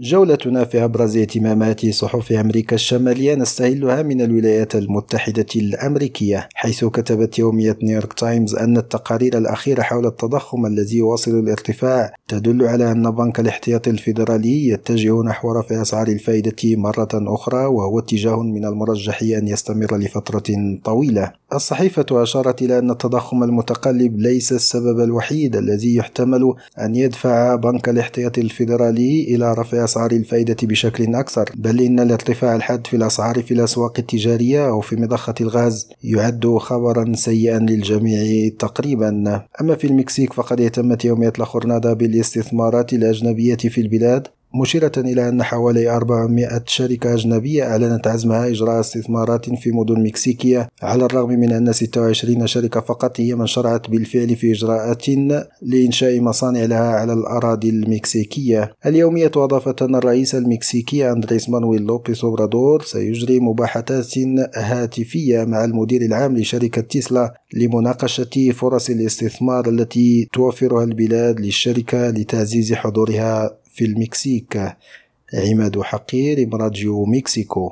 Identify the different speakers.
Speaker 1: جولتنا في أبرز اهتمامات صحف أمريكا الشمالية نستهلها من الولايات المتحدة الأمريكية حيث كتبت يومية نيويورك تايمز أن التقارير الأخيرة حول التضخم الذي يواصل الارتفاع تدل على أن بنك الاحتياطي الفيدرالي يتجه نحو رفع أسعار الفائدة مرة أخرى وهو اتجاه من المرجح أن يستمر لفترة طويلة. الصحيفة أشارت إلى أن التضخم المتقلب ليس السبب الوحيد الذي يحتمل أن يدفع بنك الاحتياطي الفيدرالي إلى رفع أسعار الفائدة بشكل أكثر بل إن الارتفاع الحاد في الأسعار في الأسواق التجارية أو في مضخة الغاز يعد خبرا سيئا للجميع تقريبا. أما في المكسيك فقد اهتمت يومية لاخورنادا بالاستثمارات الأجنبية في البلاد مشيرة إلى أن حوالي 400 شركة أجنبية أعلنت عزمها إجراء استثمارات في مدن مكسيكية على الرغم من أن 26 شركة فقط هي من شرعت بالفعل في إجراءات لإنشاء مصانع لها على الأراضي المكسيكية. اليومية أضافت أن الرئيس المكسيكي أندريس مانويل لوبيس أوبرادور سيجري مباحثات هاتفية مع المدير العام لشركة تسلا لمناقشة فرص الاستثمار التي توفرها البلاد للشركة لتعزيز حضورها في المكسيك. عماد حقير راديو مكسيكو.